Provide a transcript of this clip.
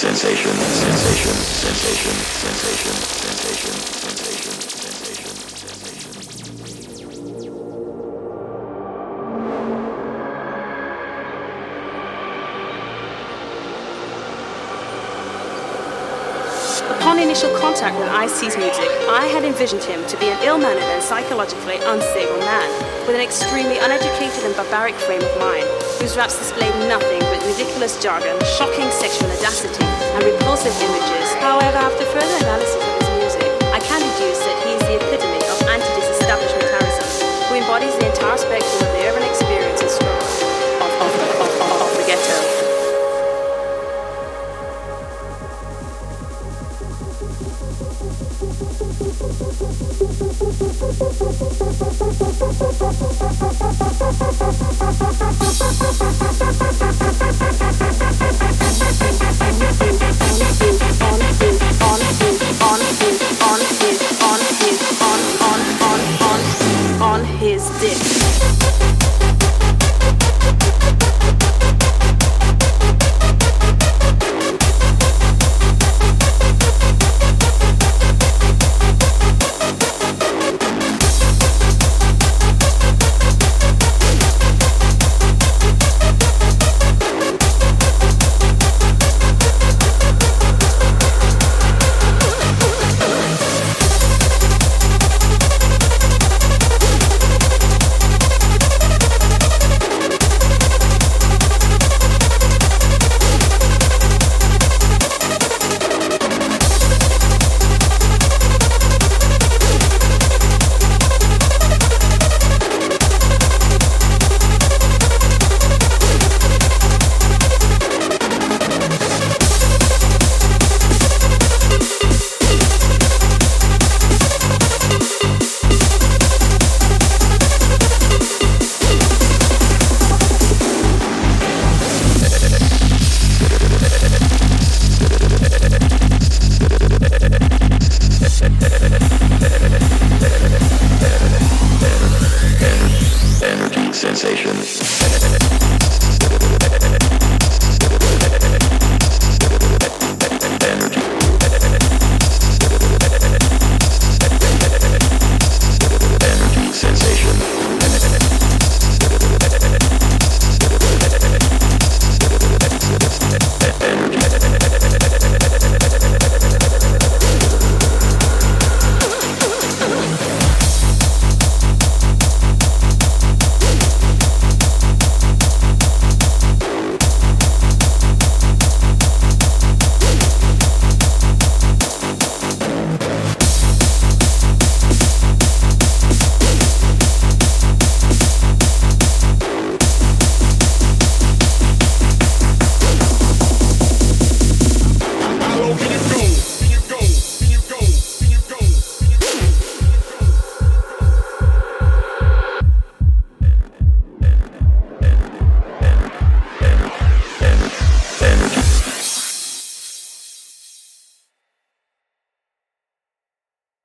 sensation, sensation, sensation, sensation, sensation, sensation, sensation, sensation. Upon initial contact with IC's music, I had envisioned him to be an ill-mannered and psychologically unstable man, with an extremely uneducated and barbaric frame of mind, whose raps displayed nothing but ridiculous jargon, shocking sexual sensation.